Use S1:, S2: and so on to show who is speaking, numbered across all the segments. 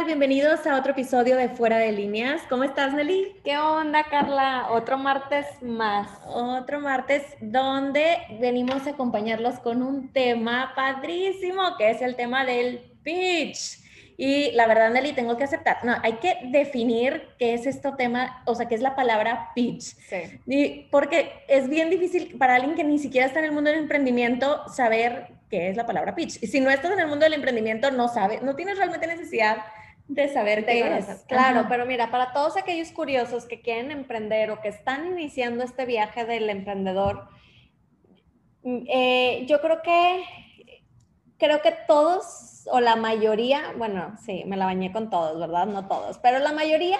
S1: tal? Bienvenidos a otro episodio de Fuera de Líneas. ¿Cómo estás, Nelly?
S2: ¿Qué onda, Carla? Otro martes más.
S1: Otro martes donde venimos a acompañarlos con un tema padrísimo, que es el tema del pitch. Y la verdad, Nelly, tengo que aceptar, no, hay que definir qué es este tema, o sea, qué es la palabra pitch.
S2: Sí.
S1: Y porque es bien difícil para alguien que ni siquiera está en el mundo del emprendimiento saber qué es la palabra pitch. Y si no estás en el mundo del emprendimiento, no sabes, no tienes realmente necesidad de saber
S2: De
S1: qué
S2: conocer.
S1: es.
S2: Claro,
S1: Ajá.
S2: pero mira, para todos aquellos curiosos que quieren emprender o que están iniciando este viaje del emprendedor, mm, eh, yo creo que creo que todos o la mayoría, bueno, sí, me la bañé con todos, ¿verdad? No todos, pero la mayoría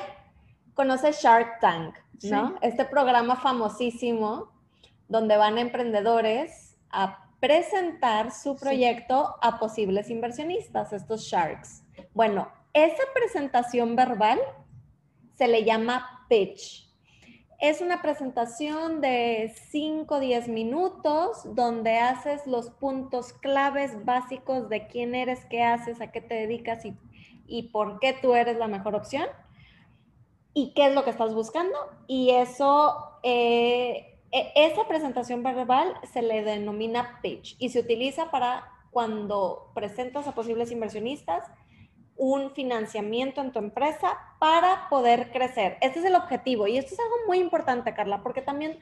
S2: conoce Shark Tank, ¿no?
S1: Sí.
S2: Este programa famosísimo donde van emprendedores a presentar su
S1: Sí.
S2: proyecto a posibles inversionistas, estos sharks. Bueno, esa presentación verbal se le llama pitch. Es una presentación de 5 o 10 minutos donde haces los puntos claves básicos de quién eres, qué haces, a qué te dedicas y, y por qué tú eres la mejor opción y qué es lo que estás buscando. Y eso, eh, e- esa presentación verbal se le denomina pitch y se utiliza para cuando presentas a posibles inversionistas un financiamiento en tu empresa para poder crecer. Este es el objetivo y esto es algo muy importante, Carla, porque también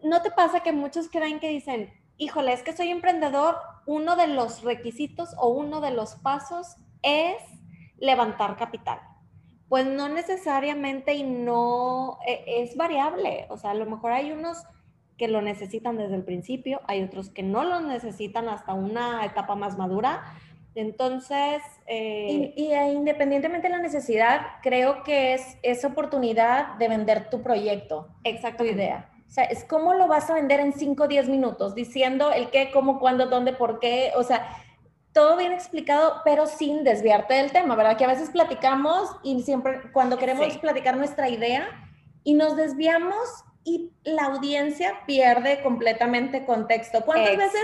S2: no te pasa que muchos creen que dicen, híjole, es que soy emprendedor, uno de los requisitos o uno de los pasos es levantar capital. Pues no necesariamente y no e- es variable. O sea, a lo mejor hay unos que lo necesitan desde el principio, hay otros que no lo necesitan hasta una etapa más madura. Entonces, eh,
S1: Y, y, eh, independientemente de la necesidad, creo que es esa oportunidad de vender tu proyecto, tu idea. O sea, es cómo lo vas a vender en 5 o 10 minutos, diciendo el qué, cómo, cuándo, dónde, por qué. O sea, todo bien explicado, pero sin desviarte del tema, ¿verdad? Que a veces platicamos y siempre cuando queremos
S2: Sí.
S1: platicar nuestra idea y nos desviamos y la audiencia pierde completamente contexto. ¿Cuántas veces.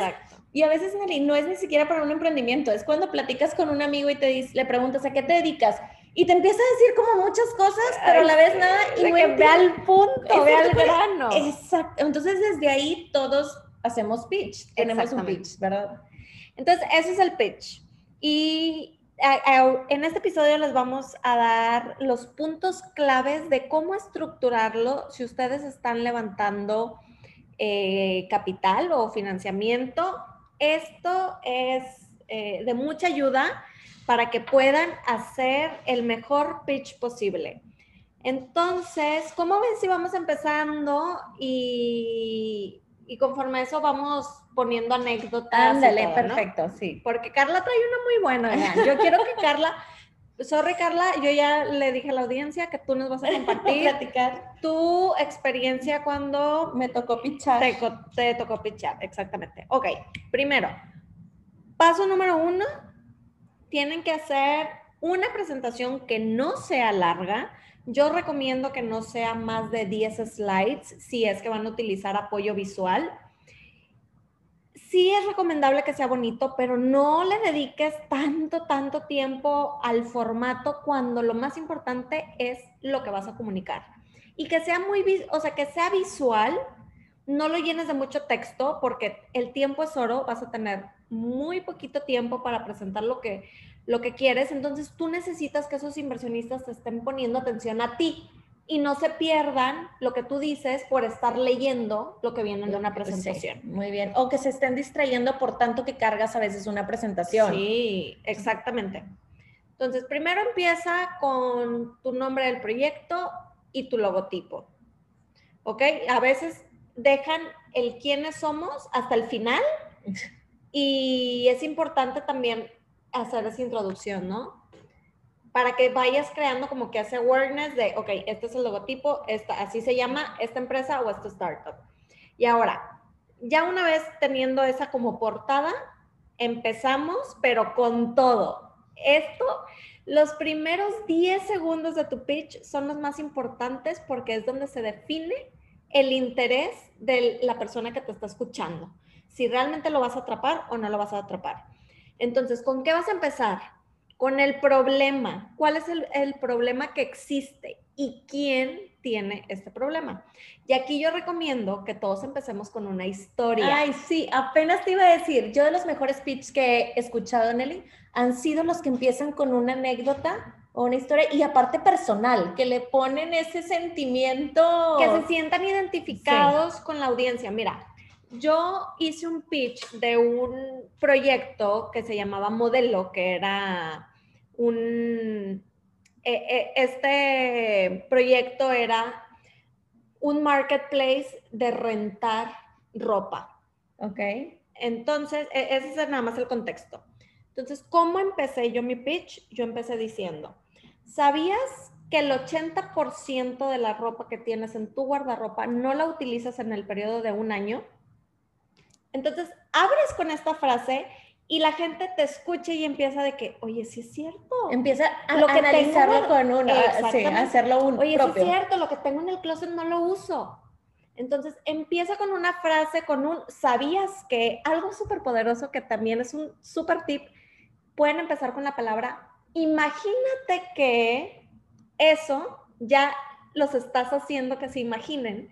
S1: Y a veces, Nelly, no es ni siquiera para un emprendimiento, es cuando platicas con un amigo y te dice, le preguntas a qué te dedicas y te empieza a decir como muchas cosas, pero a la vez nada y no
S2: ve al punto, ve al grano.
S1: Exacto. Entonces, desde ahí todos hacemos pitch, tenemos un pitch, ¿verdad?
S2: Entonces, ese es el pitch. Y a- a- en este episodio les vamos a dar los puntos claves de cómo estructurarlo si ustedes están levantando eh, capital o financiamiento. Esto es eh, de mucha ayuda para que puedan hacer el mejor pitch posible. Entonces, ¿cómo ven si vamos empezando y, y conforme a eso vamos poniendo anécdotas?
S1: Ándale,
S2: todo, ¿no?
S1: perfecto, sí.
S2: Porque Carla trae una muy buena. oigan. Yo quiero que Carla, sorry Carla, yo ya le dije a la audiencia que tú nos vas a compartir
S1: Platicar.
S2: tu experiencia cuando
S1: Me tocó pichar.
S2: te, te tocó pichar. Exactamente. Ok, primero, paso número uno, tienen que hacer una presentación que no sea larga. Yo recomiendo que no sea más de 10 slides si es que van a utilizar apoyo visual. Sí es recomendable que sea bonito, pero no le dediques tanto, tanto tiempo al formato cuando lo más importante es lo que vas a comunicar. Y que sea muy, o sea, que sea visual, no lo llenes de mucho texto porque el tiempo es oro, vas a tener muy poquito tiempo para presentar lo que, lo que quieres, entonces tú necesitas que esos inversionistas te estén poniendo atención a ti y no se pierdan lo que tú dices por estar leyendo lo que viene de una
S1: sí,
S2: presentación.
S1: muy bien. O que se estén distrayendo por tanto que cargas a veces una presentación.
S2: Sí, exactamente. Entonces, primero empieza con tu nombre del proyecto y tu logotipo. ¿Ok? A veces dejan el quiénes somos hasta el final y es importante también hacer esa introducción, ¿no? Para que vayas creando como que ese awareness de, ok, este es el logotipo, esta, así se llama esta empresa o esta startup. Y ahora, ya una vez teniendo esa como portada, empezamos, pero con todo. Esto, los primeros 10 segundos de tu pitch son los más importantes porque es donde se define el interés de la persona que te está escuchando. Si realmente lo vas a atrapar o no lo vas a atrapar. Entonces, ¿con qué vas a empezar? Con el problema. ¿Cuál es el, el problema que existe y quién tiene este problema? Y aquí yo recomiendo que todos empecemos con una historia.
S1: Ay, sí, apenas te iba a decir, yo de los mejores pitches que he escuchado, Nelly, han sido los que empiezan con una anécdota o una historia y aparte personal, que le ponen ese sentimiento.
S2: Que se sientan identificados con la audiencia. Mira, yo hice un pitch de un proyecto que se llamaba Modelo, que era un... e- e- Este proyecto era un marketplace de rentar ropa.
S1: Ok.
S2: Entonces, e- ese es nada más el contexto. Entonces, ¿cómo empecé yo mi pitch? Yo empecé diciendo, ¿sabías que el 80% de la ropa que tienes en tu guardarropa no la utilizas en el periodo de un año? Entonces, abres con esta frase y la gente te escucha y empieza de que, oye, sí es cierto.
S1: Empieza a
S2: Lo que
S1: analizarlo
S2: tengo-
S1: con una, sí, hacerlo un
S2: Oye,
S1: propio.
S2: sí es cierto, lo que tengo en el closet no lo uso. Entonces empieza con una frase, con un, ¿sabías que algo súper poderoso que también es un súper tip? Pueden empezar con la palabra, imagínate que eso ya los estás haciendo que se imaginen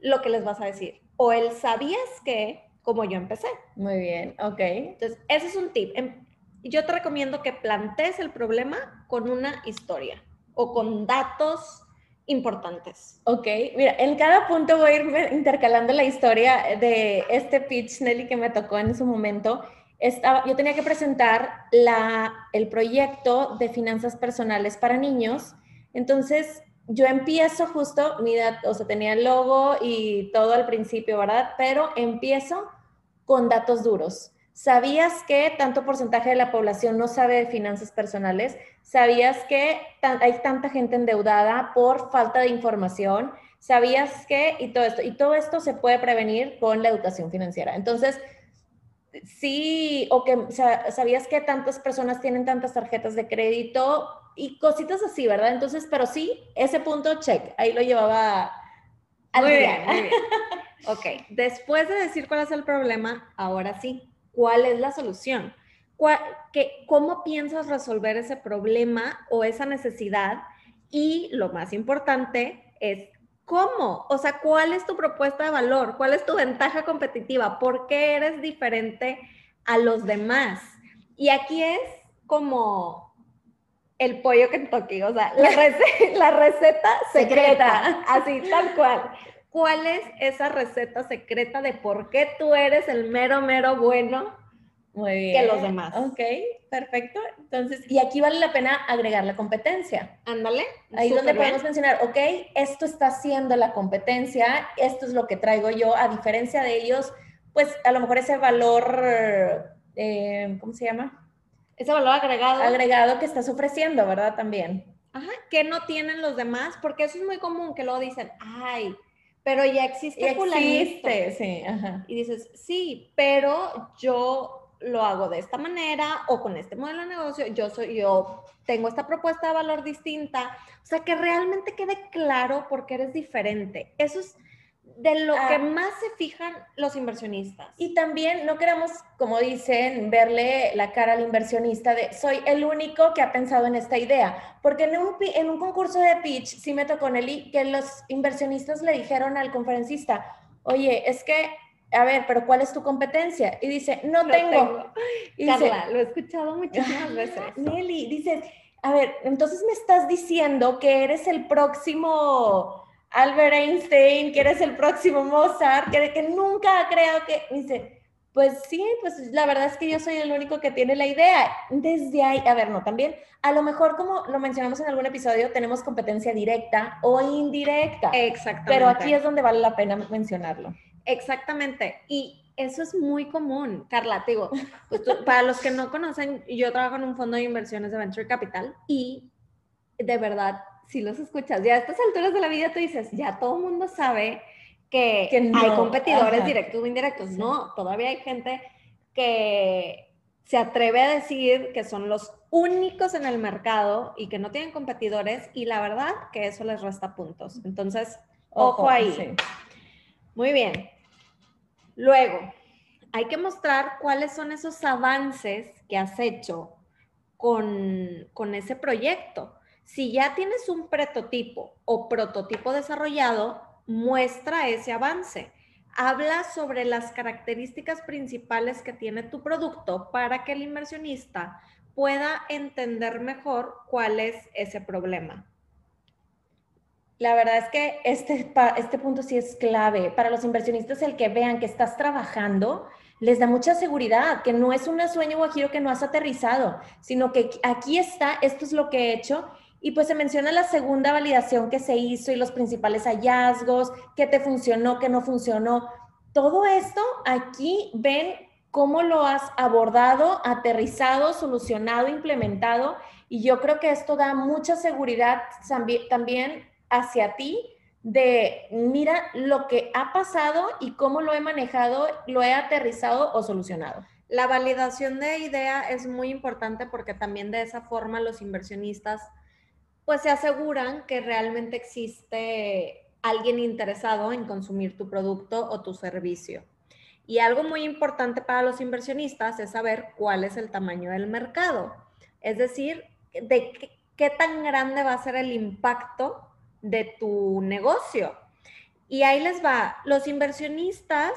S2: lo que les vas a decir. O el sabías que, como yo empecé.
S1: Muy bien, ok.
S2: Entonces, ese es un tip. Em- Yo te recomiendo que plantees el problema con una historia o con datos importantes.
S1: Ok, mira, en cada punto voy a ir intercalando la historia de este pitch, Nelly, que me tocó en su momento. Estaba, yo tenía que presentar la, el proyecto de finanzas personales para niños. Entonces, yo empiezo justo, mira, o sea, tenía el logo y todo al principio, ¿verdad? Pero empiezo con datos duros. ¿Sabías que tanto porcentaje de la población no sabe de finanzas personales? ¿Sabías que hay tanta gente endeudada por falta de información? ¿Sabías que? Y todo esto. Y todo esto se puede prevenir con la educación financiera. Entonces, sí, o que sa- sabías que tantas personas tienen tantas tarjetas de crédito y cositas así, ¿verdad? Entonces, pero sí, ese punto, check. Ahí lo llevaba al
S2: Muy
S1: día.
S2: bien, muy bien. Ok, después de decir cuál es el problema, ahora sí, ¿cuál es la solución? ¿Cuál- qué- ¿Cómo piensas resolver ese problema o esa necesidad? Y lo más importante es cómo, o sea, ¿cuál es tu propuesta de valor? ¿Cuál es tu ventaja competitiva? ¿Por qué eres diferente a los demás? Y aquí es como el pollo Kentucky, o sea, la receta secreta,
S1: Secreta.
S2: así tal cual. ¿Cuál es esa receta secreta de por qué tú eres el mero, mero bueno?
S1: Muy bien.
S2: que los demás.
S1: Ok, perfecto. Entonces, y aquí vale la pena agregar la competencia.
S2: Ándale.
S1: Ahí es donde podemos mencionar, ok, esto está haciendo la competencia, esto es lo que traigo yo, a diferencia de ellos, pues a lo mejor ese valor, eh, ¿cómo se llama?
S2: Ese valor agregado.
S1: Agregado que estás ofreciendo, ¿verdad? También.
S2: Ajá, que no tienen los demás, porque eso es muy común que luego dicen, ay, pero ya existe fulanito".
S1: existe, sí, ajá.
S2: Y dices, sí, pero yo lo hago de esta manera o con este modelo de negocio, yo soy, yo tengo esta propuesta de valor distinta. O sea, que realmente quede claro por qué eres diferente. Eso es de lo
S1: Ah.
S2: que más se fijan los inversionistas.
S1: Y también no queremos, como dicen, verle la cara al inversionista de soy el único que ha pensado en esta idea. Porque en un, en un concurso de pitch, sí me tocó, Nelly, que los inversionistas le dijeron al conferencista, oye, es que, a ver, pero ¿cuál es tu competencia? Y dice, no,
S2: No
S1: tengo. Y dice,
S2: Carla, lo he escuchado muchísimas veces.
S1: Nelly, dices, a ver, entonces me estás diciendo que eres el próximo Albert Einstein, que eres el próximo Mozart, que, que nunca ha creado que... Dice, pues sí, pues la verdad es que yo soy el único que tiene la idea. Desde ahí, a ver, no, también, a lo mejor como lo mencionamos en algún episodio, tenemos competencia directa o indirecta,
S2: Exactamente.
S1: pero aquí es donde vale la pena mencionarlo.
S2: Exactamente. Y eso es muy común, Carla. Te digo, pues tú- para los que no conocen, yo trabajo en un fondo de inversiones de Venture Capital y de verdad, si los escuchas, ya a estas alturas de la vida tú dices, ya todo el mundo sabe que,
S1: Que no,
S2: hay competidores
S1: ajá.
S2: directos o indirectos.
S1: Sí.
S2: No, todavía hay gente que se atreve a decir que son los únicos en el mercado y que no tienen competidores y la verdad que eso les resta puntos. Entonces, ojo, ahí.
S1: sí.
S2: Muy bien. Luego, hay que mostrar cuáles son esos avances que has hecho con, con ese proyecto. Si ya tienes un prototipo o prototipo desarrollado, muestra ese avance. Habla sobre las características principales que tiene tu producto para que el inversionista pueda entender mejor cuál es ese problema.
S1: La verdad es que este, este punto sí es clave. Para los inversionistas, el que vean que estás trabajando, les da mucha seguridad, que no es un sueño guajiro que no has aterrizado, sino que aquí está, esto es lo que he hecho. Y pues se menciona la segunda validación que se hizo y los principales hallazgos, qué te funcionó, qué no funcionó. Todo esto aquí ven cómo lo has abordado, aterrizado, solucionado, implementado. Y yo creo que esto da mucha seguridad también hacia ti de, mira lo que ha pasado y cómo lo he manejado, lo he aterrizado o solucionado.
S2: La validación de idea es muy importante porque también de esa forma los inversionistas pues se aseguran que realmente existe alguien interesado en consumir tu producto o tu servicio. Y algo muy importante para los inversionistas es saber cuál es el tamaño del mercado. Es decir, de qué, qué tan grande va a ser el impacto de tu negocio. Y ahí les va, los inversionistas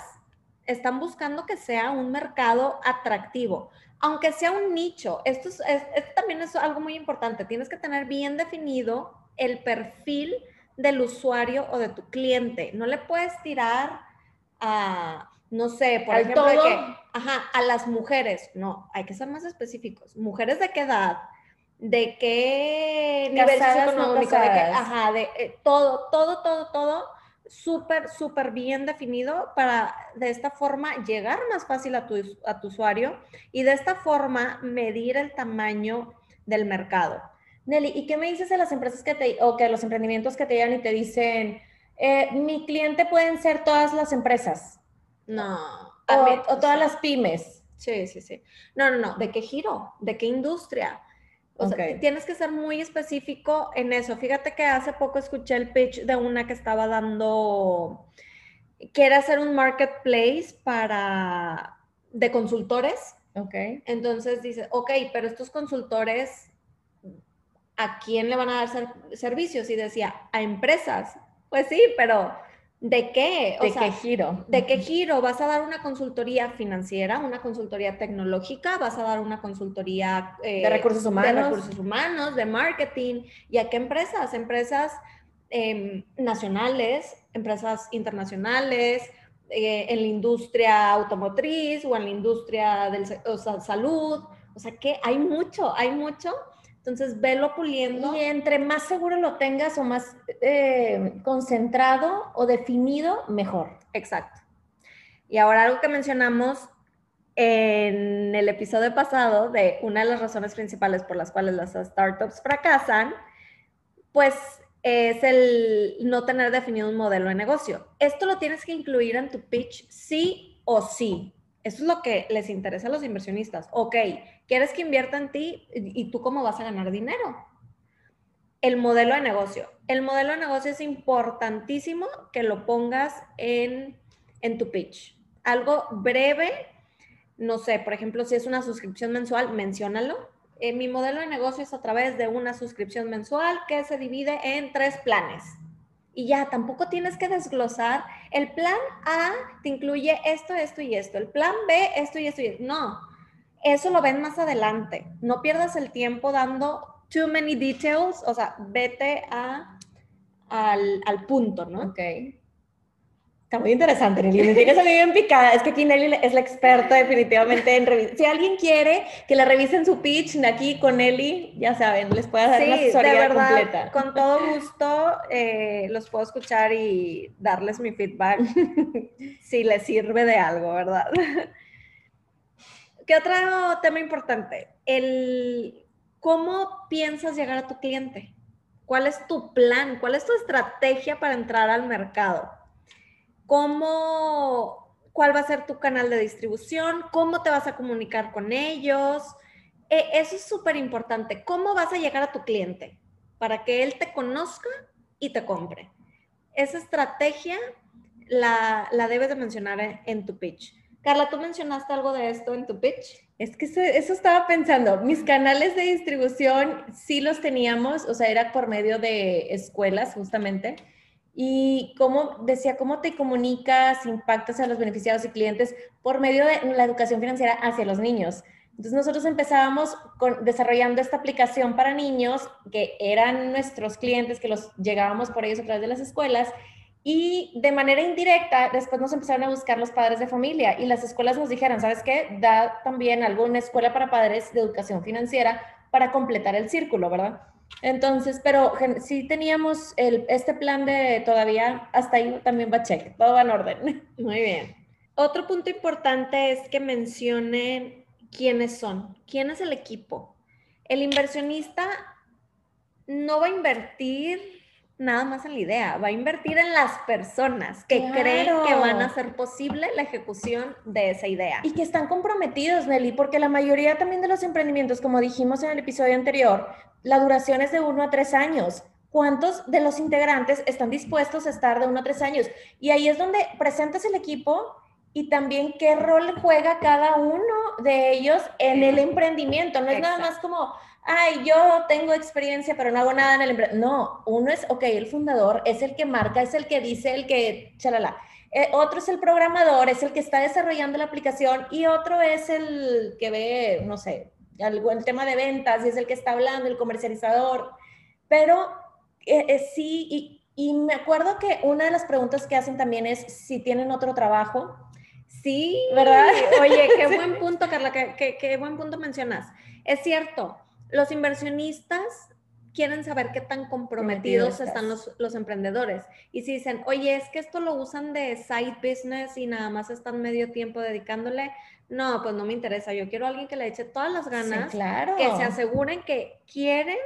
S2: están buscando que sea un mercado atractivo, aunque sea un nicho. Esto, también es algo muy importante. Tienes que tener bien definido el perfil del usuario o de tu cliente. No le puedes tirar a, no sé, por ejemplo, a las mujeres. No, hay que ser más específicos. ¿Mujeres de qué edad? de qué nivel socioeconómico, de qué, ajá, de eh, todo, todo, todo, todo súper, súper bien definido para de esta forma llegar más fácil a tu, a tu usuario y de esta forma medir el tamaño del mercado.
S1: Nelly, ¿y qué me dices de las empresas que te, o que los emprendimientos que te llegan y te dicen, eh, mi cliente pueden ser todas las empresas?
S2: No.
S1: O, o todas las pymes.
S2: Sí, sí, sí. No, no, no. ¿De qué giro? ¿De qué industria? Tienes que ser muy específico en eso. Fíjate que hace poco escuché el pitch de una que estaba dando, quiere hacer un marketplace para, de consultores.
S1: Ok.
S2: Entonces dice, ok, pero estos consultores, ¿a quién le van a dar servicios? Y decía, a empresas. Pues sí, pero ¿De qué?
S1: ¿De qué giro?
S2: ¿De qué giro? ¿Vas a dar una consultoría financiera, una consultoría tecnológica? ¿Vas a dar una consultoría
S1: eh, de recursos humanos?
S2: De recursos humanos, de marketing. ¿Y a qué empresas? Empresas em, nacionales, empresas internacionales, eh, en la industria automotriz o en la industria de salud. O sea que hay mucho, hay mucho. Entonces, velo puliendo.
S1: Y entre más seguro lo tengas o más eh, concentrado o definido, mejor.
S2: Exacto. Y ahora algo que mencionamos en el episodio pasado de una de las razones principales por las cuales las startups fracasan, pues es el no tener definido un modelo de negocio. Esto lo tienes que incluir en tu pitch sí o sí. Eso es lo que les interesa a los inversionistas. Ok, quieres que invierta en ti y tú cómo vas a ganar dinero. El modelo de negocio. El modelo de negocio es importantísimo que lo pongas en, en tu pitch. Algo breve, no sé, por ejemplo, si es una suscripción mensual, menciónalo. Eh, mi modelo de negocio es a través de una suscripción mensual que se divide en tres planes y ya, tampoco tienes que desglosar. El plan A te incluye esto, esto y esto. El plan B, esto y esto y esto. No, eso lo ven más adelante. No pierdas el tiempo dando too many details. O sea, vete a, al, al punto, ¿no?
S1: Ok. Está muy interesante, Nelly. Me tienes a mí bien picada. Es que aquí Nelly es la experta definitivamente en revisar. Si alguien quiere que le revisen su pitch aquí con Nelly, ya saben, les puedo dar una asesoría de verdad, completa.
S2: Con todo gusto eh, los puedo escuchar y darles mi feedback si les sirve de algo, ¿verdad? ¿Qué otro tema importante? El cómo piensas llegar a tu cliente. ¿Cuál es tu plan? ¿Cuál es tu estrategia para entrar al mercado? Cómo, cuál va a ser tu canal de distribución, cómo te vas a comunicar con ellos. E, eso es súper importante. ¿Cómo vas a llegar a tu cliente para que él te conozca y te compre? Esa estrategia la, debes de mencionar en, tu pitch. Carla, tú mencionaste algo de esto en tu pitch.
S1: Es que eso, eso, estaba pensando. Mis canales de distribución sí los teníamos, o sea, era por medio de escuelas justamente. Y cómo decía, cómo te comunicas, impactas a los beneficiados y clientes por medio de la educación financiera hacia los niños. Entonces nosotros empezábamos con, desarrollando esta aplicación para niños que eran nuestros clientes, que los llegábamos por ellos a través de las escuelas y de manera indirecta después nos empezaron a buscar los padres de familia y las escuelas nos dijeron, ¿sabes qué? Da también alguna escuela para padres de educación financiera para completar el círculo, ¿verdad? Entonces, pero sí teníamos el, este plan de todavía, hasta ahí también va check, todo va en orden.
S2: Muy bien. Otro punto importante es que mencionen quiénes son, quién es el equipo. El inversionista no va a invertir nada más en la idea, va a invertir en las personas que creen que van a hacer posible la ejecución de esa idea.
S1: Y que están comprometidos, Nelly, porque la mayoría también de los emprendimientos, como dijimos en el episodio anterior, la duración es de uno a tres años. ¿Cuántos de los integrantes están dispuestos a estar de uno a tres años? Y ahí es donde presentas el equipo y también qué rol juega cada uno de ellos en el emprendimiento. No es nada más como, ay, yo tengo experiencia, pero no hago nada en el emprendimiento. No, uno es, ok, el fundador es el que marca, es el que dice, el que, chalala. Eh, otro es el programador, es el que está desarrollando la aplicación y otro es el que ve, no sé, algo, el tema de ventas y es el que está hablando, el comercializador. Pero eh, eh, sí, y, y me acuerdo que una de las preguntas que hacen también es si tienen otro trabajo
S2: Sí, ¿verdad? Oye, qué buen punto, Carla, qué, qué, buen punto mencionas. Es cierto, los inversionistas quieren saber qué tan comprometidos están los, los, emprendedores. Y si dicen, oye, es que esto lo usan de side business y nada más están medio tiempo dedicándole, no, pues no me interesa. Yo quiero a alguien que le eche todas las ganas,
S1: claro.
S2: que se aseguren que quieren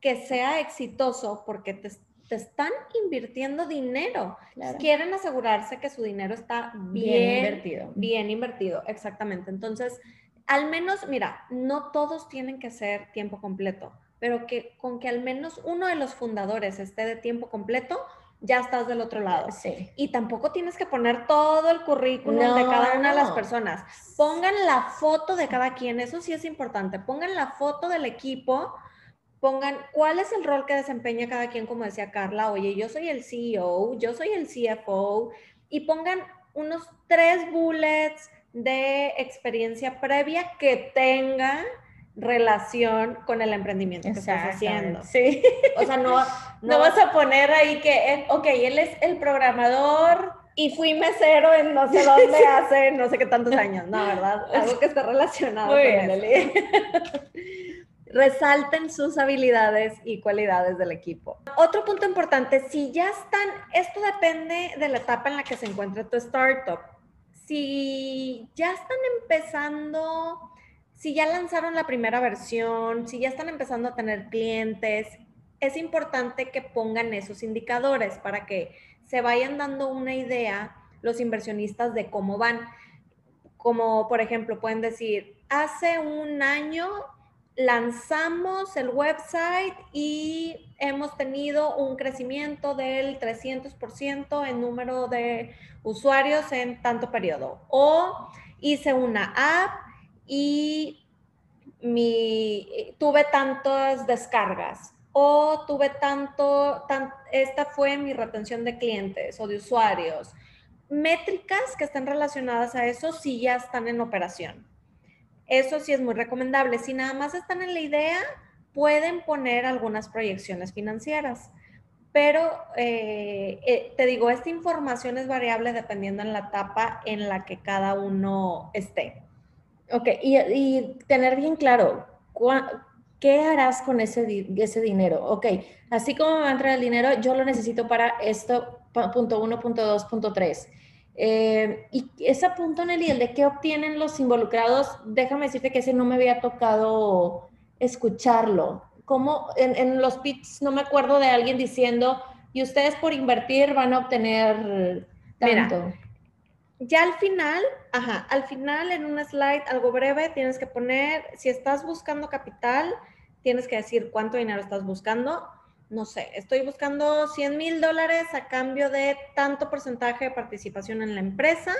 S2: que sea exitoso porque te, te están invirtiendo dinero. Quieren asegurarse que su dinero está bien, invertido. Bien invertido, exactamente. Entonces, al menos, mira, no todos tienen que ser tiempo completo, pero que con que al menos uno de los fundadores esté de tiempo completo, ya estás del otro lado.
S1: Sí.
S2: Y tampoco tienes que poner todo el currículum de cada una de las personas. Pongan la foto de cada quien, eso sí es importante. Pongan la foto del equipo pongan cuál es el rol que desempeña cada quien, como decía Carla, oye, yo soy el CEO, yo soy el CFO, y pongan unos tres bullets de experiencia previa que tenga relación con el emprendimiento que estás haciendo.
S1: Sí.
S2: O sea, no,
S1: no, vas a poner ahí que, ok, él es el programador.
S2: Y fui mesero en no sé dónde hace no sé qué tantos años, no, ¿verdad? Algo que esté relacionado
S1: Muy con bien,
S2: resalten sus habilidades y cualidades del equipo. Otro punto importante, si ya están, esto depende de la etapa en la que se encuentra tu startup. Si ya están empezando, si ya lanzaron la primera versión, si ya están empezando a tener clientes, es importante que pongan esos indicadores para que se vayan dando una idea los inversionistas de cómo van. Como por ejemplo, pueden decir, hace un año lanzamos el website y hemos tenido un crecimiento del 300% en número de usuarios en tanto periodo. O hice una app y mi, tuve tantas descargas. O tuve tanto, esta fue mi retención de clientes o de usuarios. Métricas que estén relacionadas a eso si ya están en operación. Eso sí es muy recomendable. Si nada más están en la idea, pueden poner algunas proyecciones financieras. Pero eh, eh, te digo, esta información es variable dependiendo en la etapa en la que cada uno esté.
S1: Ok, y, tener bien claro, ¿qué harás con ese, ese dinero? Ok, así como me va a entrar el dinero, yo lo necesito para esto, punto uno, punto dos, punto tres eh, y ese punto, Nelly, el de qué obtienen los involucrados, déjame decirte que ese no me había tocado escucharlo. Como en, en, los pits no me acuerdo de alguien diciendo, y ustedes por invertir van a obtener tanto.
S2: Ya al final, ajá, al final en un slide algo breve tienes que poner, si estás buscando capital, tienes que decir cuánto dinero estás buscando no sé, estoy buscando 100 mil dólares a cambio de tanto porcentaje de participación en la empresa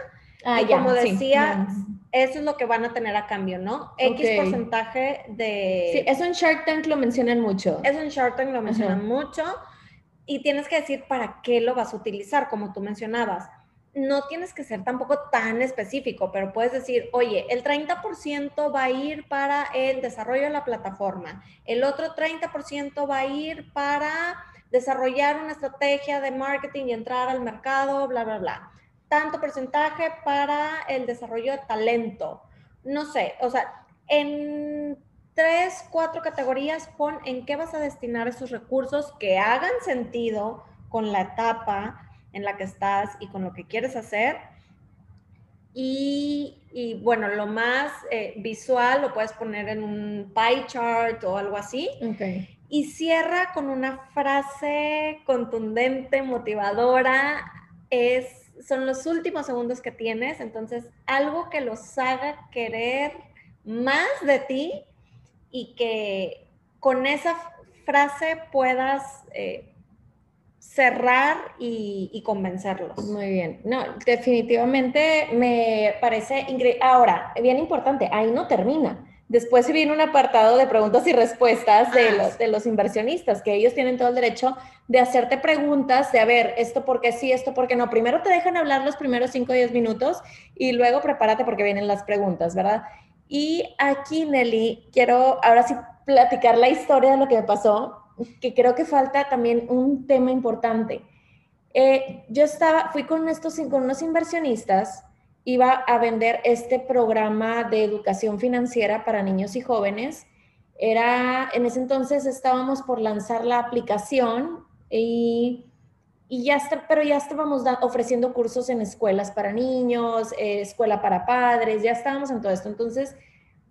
S2: Ah, y como decía, eso es lo que van a tener a cambio, ¿no? X porcentaje de...
S1: Sí, eso en Shark Tank lo mencionan mucho.
S2: Eso en Shark Tank lo mencionan mucho. Y tienes que decir para qué lo vas a utilizar, como tú mencionabas. No tienes que ser tampoco tan específico, pero puedes decir, oye, el 30% va a ir para el desarrollo de la plataforma, el otro 30% va a ir para desarrollar una estrategia de marketing y entrar al mercado, bla, bla, bla tanto porcentaje para el desarrollo de talento. No sé, o sea, en tres, cuatro categorías pon en qué vas a destinar esos recursos que hagan sentido con la etapa en la que estás y con lo que quieres hacer. Y, bueno, lo más eh, visual lo puedes poner en un pie chart o algo así. Y cierra con una frase contundente, motivadora. Es son los últimos segundos que tienes, entonces algo que los haga querer más de ti y que con esa frase puedas eh, cerrar y, y, convencerlos.
S1: Muy bien. No, definitivamente me parece increíble. Ahora, bien importante, ahí no termina. Después viene un apartado de preguntas y respuestas de, ah. los, de los inversionistas, que ellos tienen todo el derecho de hacerte preguntas, de a ver, esto por qué sí, esto por qué no. Primero te dejan hablar los primeros 5 o 10 minutos y luego prepárate porque vienen las preguntas, ¿verdad? Y aquí, Nelly, quiero ahora sí platicar la historia de lo que me pasó, que creo que falta también un tema importante. Eh, yo estaba, fui con, estos, con unos inversionistas iba a vender este programa de educación financiera para niños y jóvenes. Era, en ese entonces estábamos por lanzar la aplicación y, y ya está, pero ya estábamos ofreciendo cursos en escuelas para niños, eh, escuela para padres, ya estábamos en todo esto. Entonces,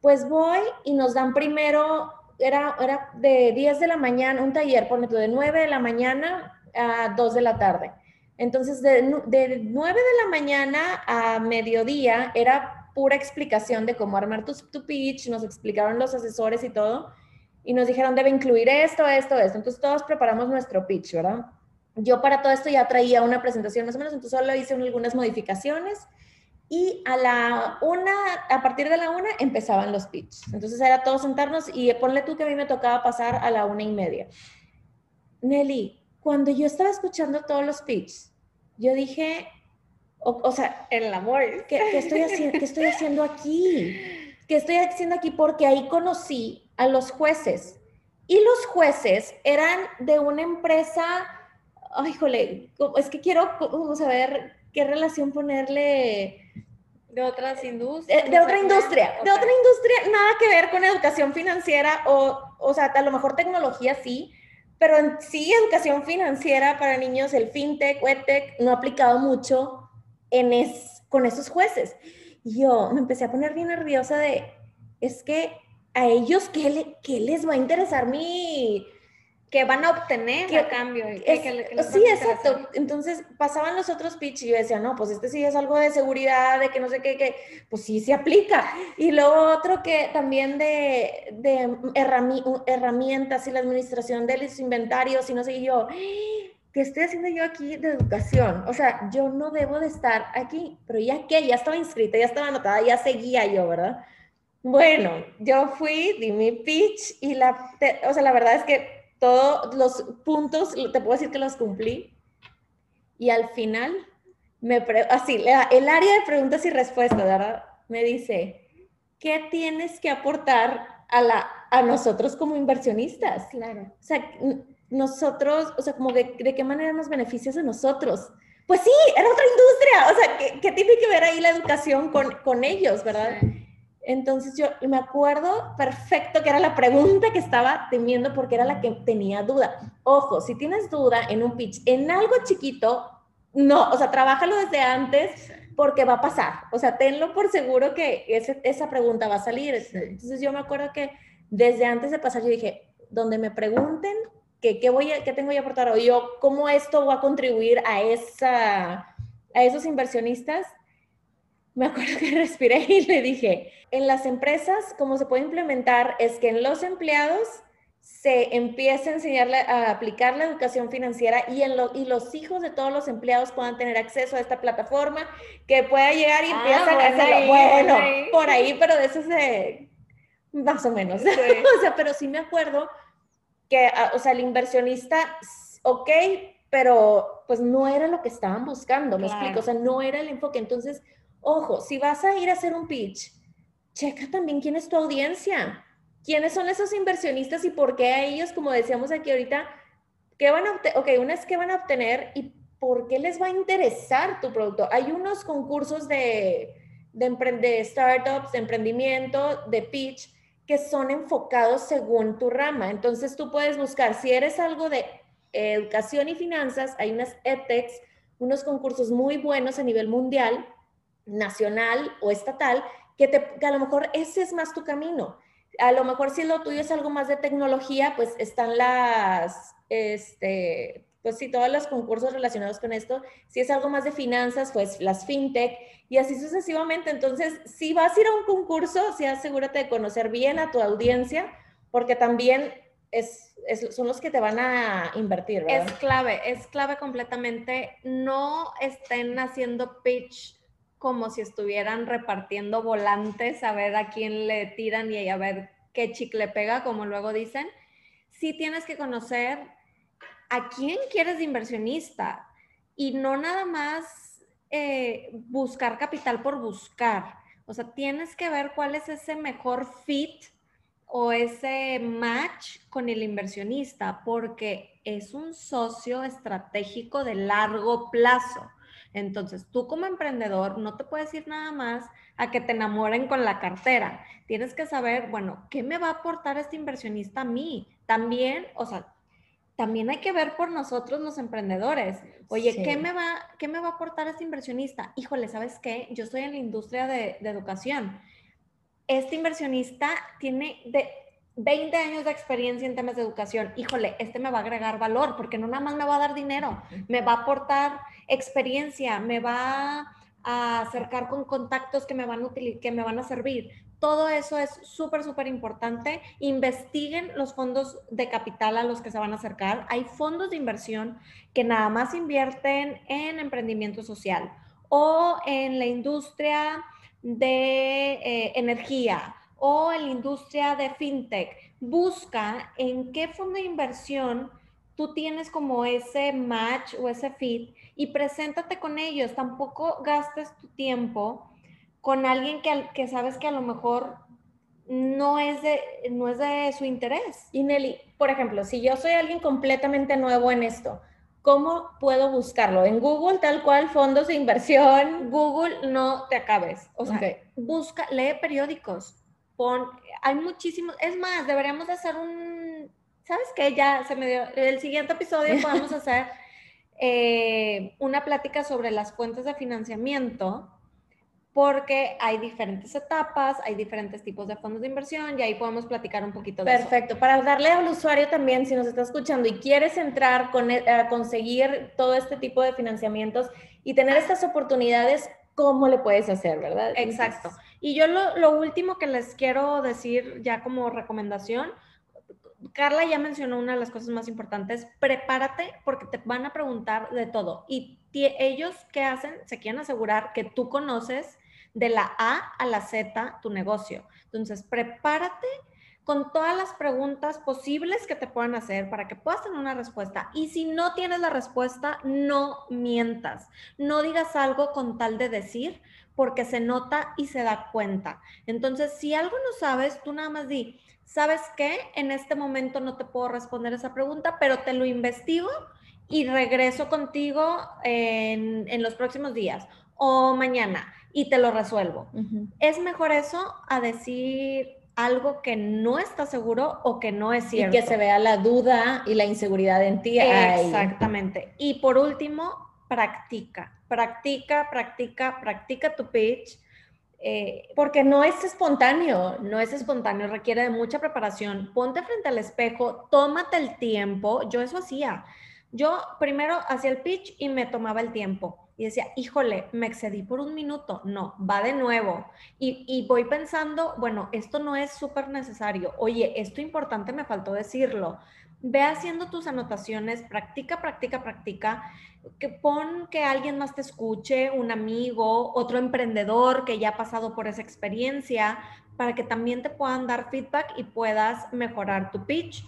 S1: pues voy y nos dan primero, era, era de 10 de la mañana, un taller, ponete de 9 de la mañana a 2 de la tarde entonces, de, de 9 de la mañana a mediodía era pura explicación de cómo armar tu, tu, pitch, nos explicaron los asesores y todo, y nos dijeron, debe incluir esto, esto, esto. Entonces, todos preparamos nuestro pitch, ¿verdad? Yo para todo esto ya traía una presentación más o menos, entonces solo hice algunas modificaciones y a la una, a partir de la una empezaban los pitches. Entonces era todo sentarnos y ponle tú que a mí me tocaba pasar a la una y media. Nelly, cuando yo estaba escuchando todos los pitches, yo dije, o, sea,
S2: el amor,
S1: ¿qué, estoy haciendo, ¿qué estoy haciendo aquí? ¿Qué estoy haciendo aquí? Porque ahí conocí a los jueces. Y los jueces eran de una empresa, ay, jole, es que quiero vamos a ver qué relación ponerle.
S2: De otras industrias.
S1: De, otra industria, de otra industria, nada que ver con educación financiera o, o sea, a lo mejor tecnología sí, pero en sí, educación financiera para niños, el fintech, edtech, no ha aplicado mucho en es, con esos jueces. Y yo me empecé a poner bien nerviosa de, es que a ellos, ¿qué, le, qué les va a interesar mi,
S2: que van a obtener a cambio.
S1: sí, exacto. Entonces pasaban los otros pitch y yo decía, no, pues este sí es algo de seguridad, de que no sé qué, que pues sí se aplica. Y luego otro que también de, de herramientas y la administración de los inventarios y no sé, yo, ¿qué estoy haciendo yo aquí de educación? O sea, yo no debo de estar aquí, pero ya que, ya estaba inscrita, ya estaba anotada, ya seguía yo, ¿verdad? Bueno, yo fui, di mi pitch y la, o sea, la verdad es que todos los puntos, te puedo decir que los cumplí. Y al final, me así, el área de preguntas y respuestas, ¿verdad? Me dice, ¿qué tienes que aportar a, la, a nosotros como inversionistas?
S2: Claro.
S1: O sea, nosotros, o sea, como de, de qué manera nos beneficias a nosotros. Pues sí, era otra industria. O sea, ¿qué, qué tiene que ver ahí la educación con, con ellos, verdad? Entonces yo me acuerdo perfecto que era la pregunta que estaba temiendo porque era la que tenía duda. Ojo, si tienes duda en un pitch, en algo chiquito, no, o sea, trabájalo desde antes porque va a pasar. O sea, tenlo por seguro que esa pregunta va a salir. Entonces yo me acuerdo que desde antes de pasar yo dije, donde me pregunten que, qué, voy a, qué tengo que aportar o yo, cómo esto va a contribuir a, esa, a esos inversionistas, me acuerdo que respiré y le dije, en las empresas, cómo se puede implementar es que en los empleados se empiece a enseñarle a aplicar la educación financiera y, en lo, y los hijos de todos los empleados puedan tener acceso a esta plataforma, que pueda llegar y ah, empiezan a hacerlo. bueno, por ahí, pero de eso se, más o menos. o sea, pero sí me acuerdo que, ah, o sea, el inversionista, ok, pero pues no era lo que estaban buscando, me explico, o sea, no era el enfoque. Entonces, ojo, si vas a ir a hacer un pitch, checa también quién es tu audiencia quiénes son esos inversionistas y por qué a ellos, como decíamos aquí ahorita, qué van a obtener, ok, una es qué van a obtener y por qué les va a interesar tu producto. Hay unos concursos de, de, startups, de emprendimiento, de pitch, que son enfocados según tu rama. Entonces tú puedes buscar, si eres algo de educación y finanzas, hay unas EdTechs, unos concursos muy buenos a nivel mundial, nacional o estatal, que, te, que a lo mejor ese es más tu camino a lo mejor si lo tuyo es algo más de tecnología, pues están las, este, pues sí, todos los concursos relacionados con esto. Si es algo más de finanzas, pues las fintech y así sucesivamente. Entonces, si vas a ir a un concurso, sí asegúrate de conocer bien a tu audiencia, porque también es, son los que te van a invertir.
S2: Es clave, es clave completamente. No estén haciendo pitch como si estuvieran repartiendo volantes a ver a quién le tiran y a ver qué chicle pega, como luego dicen. Sí tienes que conocer a quién quieres de inversionista y no nada más eh, buscar capital por buscar. O sea, tienes que ver cuál es ese mejor fit o ese match con el inversionista, porque es un socio estratégico de largo plazo. Entonces, tú como emprendedor no te puedes ir nada más a que te enamoren con la cartera. Tienes que saber, bueno, ¿qué me va a aportar este inversionista a mí? También, o sea, también hay que ver por nosotros los emprendedores. Oye, ¿qué, me va, ¿qué me va a aportar este inversionista? Híjole, ¿sabes qué? Yo estoy en la industria de, de educación. Este inversionista tiene de 20 años de experiencia en temas de educación. Híjole, este me va a agregar valor porque no nada más me va a dar dinero, me va a aportar experiencia, me va a acercar con contactos que me van a, que me van a servir. Todo eso es súper, súper importante. Investiguen los fondos de capital a los que se van a acercar. Hay fondos de inversión que nada más invierten en emprendimiento social o en la industria de eh, energía o en la industria de fintech. Busca en qué fondo de inversión tú tienes como ese match o ese fit y preséntate con ellos. Tampoco gastes tu tiempo con alguien que, que sabes que a lo mejor no es, de, no es de su interés.
S1: Y Nelly, por ejemplo, si yo soy alguien completamente nuevo en esto, ¿cómo puedo buscarlo? En Google, tal cual, fondos de inversión.
S2: Google, no te acabes. O sea, busca, lee periódicos. Pon, hay muchísimos, es más, deberíamos hacer un ¿sabes qué? Ya se me dio, el siguiente episodio podemos hacer eh, una plática sobre las fuentes de financiamiento, porque hay diferentes etapas, hay diferentes tipos de fondos de inversión y ahí podemos platicar un poquito de
S1: Perfecto. eso. Perfecto, para darle al usuario también, si nos está escuchando y quieres entrar con, e, a conseguir todo este tipo de financiamientos y tener estas oportunidades, ¿cómo le puedes hacer, verdad?
S2: Exacto. Y yo lo, último que les quiero decir ya como recomendación, Carla ya mencionó una de las cosas más importantes, prepárate porque te van a preguntar de todo. Y ellos, ¿qué hacen? Se quieren asegurar que tú conoces de la A a la Z tu negocio. Entonces, prepárate con todas las preguntas posibles que te puedan hacer para que puedas tener una respuesta. Y si no tienes la respuesta, no mientas. No digas algo con tal de decir, porque se nota y se da cuenta. Entonces, si algo no sabes, tú nada más di, ¿sabes qué? En este momento no te puedo responder esa pregunta, pero te lo investigo y regreso contigo en, los próximos días o mañana y te lo resuelvo. Es mejor eso a decir algo que no está seguro o que no es cierto.
S1: Y que se vea la duda y la inseguridad en ti.
S2: Exactamente. Y por último, practica, practica, practica, practica tu pitch
S1: eh, porque no es espontáneo, no es espontáneo, requiere de mucha preparación. Ponte frente al espejo, tómate el tiempo. Yo eso hacía. Yo primero hacía el pitch y me tomaba el tiempo.
S2: y decía, híjole, me excedí por un minuto. No, va de nuevo. Y, y voy pensando, bueno, esto no es súper necesario. Oye, esto importante me faltó decirlo. Ve haciendo tus anotaciones, practica, practica, practica. Que pon que alguien más te escuche, un amigo, otro emprendedor que ya ha pasado por esa experiencia, para que también te puedan dar feedback y puedas mejorar tu pitch.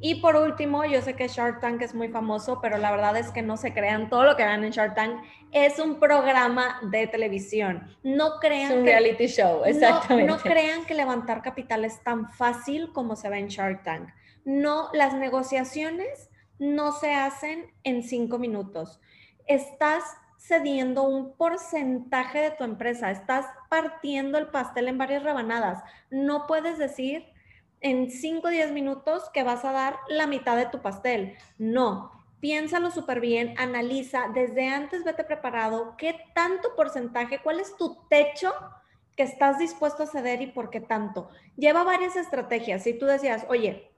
S2: Y por último, yo sé que Shark Tank es muy famoso, pero la verdad es que no se crean todo lo que vean en Shark Tank. Es un programa de televisión. No crean
S1: es un reality show, exactamente.
S2: No, no crean que levantar capital es tan fácil como se ve en Shark Tank. No, las negociaciones no se hacen en cinco minutos. Estás cediendo un porcentaje de tu empresa, estás partiendo el pastel en varias rebanadas. No puedes decir en 5 o 10 minutos que vas a dar la mitad de tu pastel. No, piénsalo súper bien, analiza, desde antes vete preparado, qué tanto porcentaje, cuál es tu techo que estás dispuesto a ceder y por qué tanto. Lleva varias estrategias. Si tú decías, oye,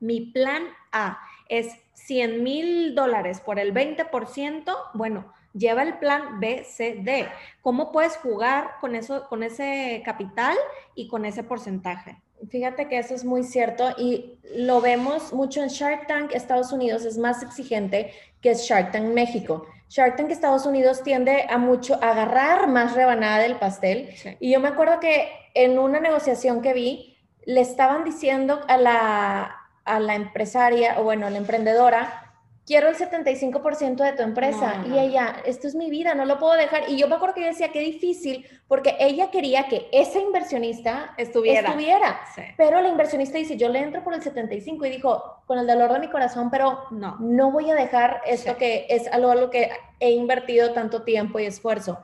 S2: mi plan A es 100 mil dólares por el 20%, bueno, lleva el plan B, C, D. ¿Cómo puedes jugar con, eso, con ese capital y con ese porcentaje?
S1: Fíjate que eso es muy cierto y lo vemos mucho en Shark Tank Estados Unidos, es más exigente que Shark Tank México. Shark Tank Estados Unidos tiende a mucho agarrar más rebanada del pastel. Y yo me acuerdo que en una negociación que vi, le estaban diciendo a la, a la empresaria, o bueno, a la emprendedora, quiero el 75% de tu empresa. Y ella, esto es mi vida, no lo puedo dejar. Y yo me acuerdo que yo decía, qué difícil, porque ella quería que ese inversionista estuviera. estuviera. Pero la inversionista dice, yo le entro por el 75 y dijo, con el dolor de mi corazón, pero no, no voy a dejar esto que es algo, algo que he invertido tanto tiempo y esfuerzo.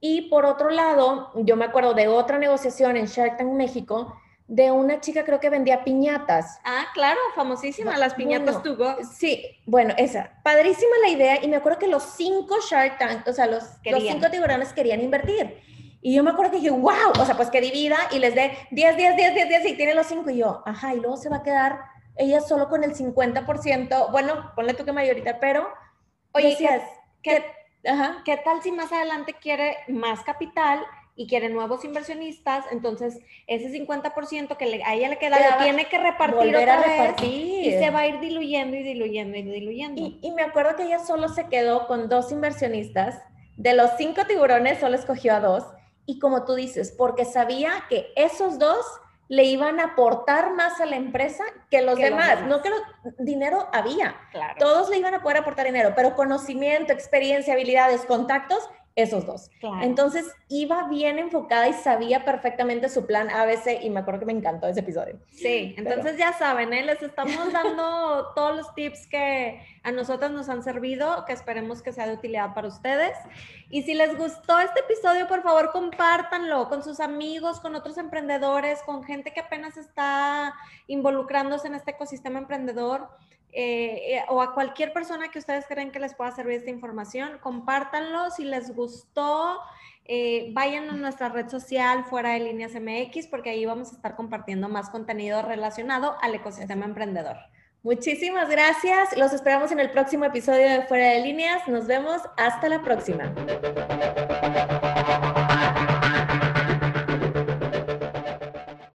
S1: Y por otro lado, yo me acuerdo de otra negociación en Shark Tank México, de una chica creo que vendía piñatas.
S2: Ah, claro, famosísima, las piñatas bueno,
S1: Sí, bueno, esa, padrísima la idea y me acuerdo que los cinco Shark Tank, o sea, los, los cinco tiburones querían invertir. Y yo me acuerdo que dije, wow, o sea, pues que divida y les dé 10, 10, 10, 10, 10 y tiene los cinco. Y yo, ajá, y luego se va a quedar ella solo con el 50%, bueno, ponle tú que mayorita, pero,
S2: oye, decías, ¿qué, ajá. ¿qué tal si más adelante quiere más capital y quiere nuevos inversionistas, entonces ese 50% que a ella le queda tiene que repartir otra repartir. y se va a ir diluyendo y diluyendo y diluyendo.
S1: Y, me acuerdo que ella solo se quedó con dos inversionistas, de los cinco tiburones solo escogió a dos, y como tú dices, porque sabía que esos dos le iban a aportar más a la empresa que los, demás. No que dinero había. Todos le iban a poder aportar dinero, pero conocimiento, experiencia, habilidades, contactos, esos dos. Entonces iba bien enfocada y sabía perfectamente su plan ABC y me acuerdo que me encantó ese episodio.
S2: Sí, entonces ya saben, ¿eh? les estamos dando todos los tips que a nosotros nos han servido, que esperemos que sea de utilidad para ustedes. Y si les gustó este episodio, por favor, compártanlo con sus amigos, con otros emprendedores, con gente que apenas está involucrándose en este ecosistema emprendedor. Eh, eh, o a cualquier persona que ustedes creen que les pueda servir esta información, compártanlo. Si les gustó, eh, vayan a nuestra red social fuera de líneas MX porque ahí vamos a estar compartiendo más contenido relacionado al ecosistema emprendedor.
S1: Muchísimas gracias. Los esperamos en el próximo episodio de Fuera de Líneas. Nos vemos. Hasta la próxima.